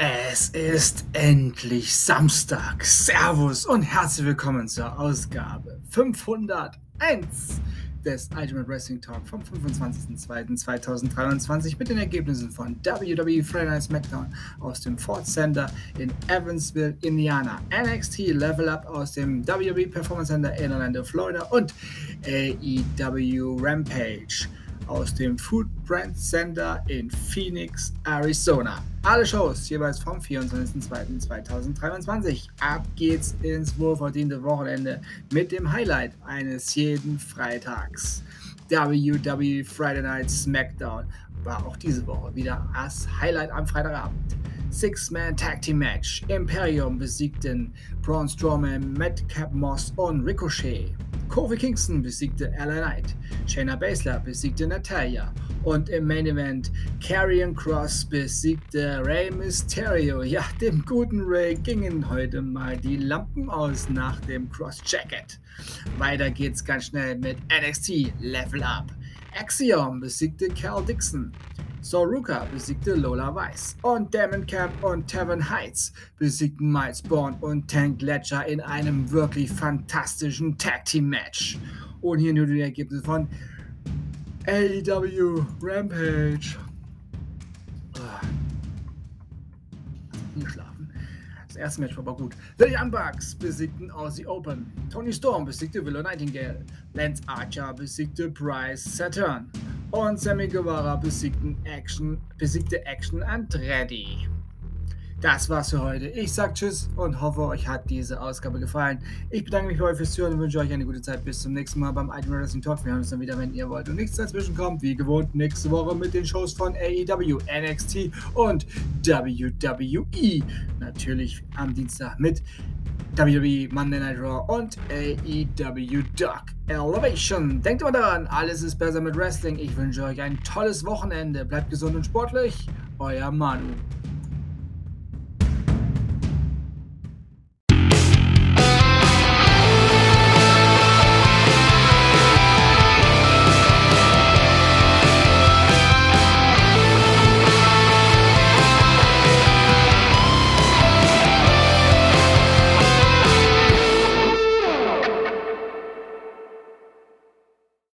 Es ist endlich Samstag. Servus und herzlich willkommen zur Ausgabe 501 des Ultimate Wrestling Talk vom 25.02.2023 mit den Ergebnissen von WWE Friday Night SmackDown aus dem Ford Center in Evansville, Indiana, NXT Level Up aus dem WWE Performance Center in Orlando, Florida und AEW Rampage aus dem Footprint Center in Phoenix, Arizona. Alle Shows jeweils vom 24.02.2023. Ab geht's ins wohlverdiente Wochenende mit dem Highlight eines jeden Freitags. WWE Friday Night SmackDown war auch diese Woche wieder das Highlight am Freitagabend. Six-Man Tag Team Match. Imperium besiegten Braun Strowman, Madcap Moss und Ricochet. Kofi Kingston besiegte Ella Knight. Shayna Baszler besiegte Natalia. Und im Main Event Karrion Cross besiegte Rey Mysterio. Ja, dem guten Ray gingen heute mal die Lampen aus nach dem Cross Jacket. Weiter geht's ganz schnell mit NXT Level Up. Axiom besiegte Cal Dixon. Soruka besiegte Lola Weiss und Damon Camp und Tevin Heights besiegten Miles Bond und Tank Ledger in einem wirklich fantastischen Tag Team Match. Und hier nur die Ergebnisse von AEW Rampage. Ah. Geschlafen. Das erste Match war aber gut. The Young Bucks besiegten Aussie Open. Tony Storm besiegte Willow Nightingale. Lance Archer besiegte Bryce Saturn und Sammy Guevara besiegten Action, besiegte Action Andretti. Das war's für heute. Ich sag Tschüss und hoffe, euch hat diese Ausgabe gefallen. Ich bedanke mich bei euch fürs Zuhören und wünsche euch eine gute Zeit. Bis zum nächsten Mal beim Ultimate Wrestling Talk. Wir hören uns dann wieder, wenn ihr wollt. Und nichts dazwischen kommt, wie gewohnt, nächste Woche mit den Shows von AEW, NXT und WWE. Natürlich am Dienstag mit WWE Monday Night Raw und AEW Dark Elevation. Denkt immer daran, alles ist besser mit Wrestling. Ich wünsche euch ein tolles Wochenende. Bleibt gesund und sportlich. Euer Manu.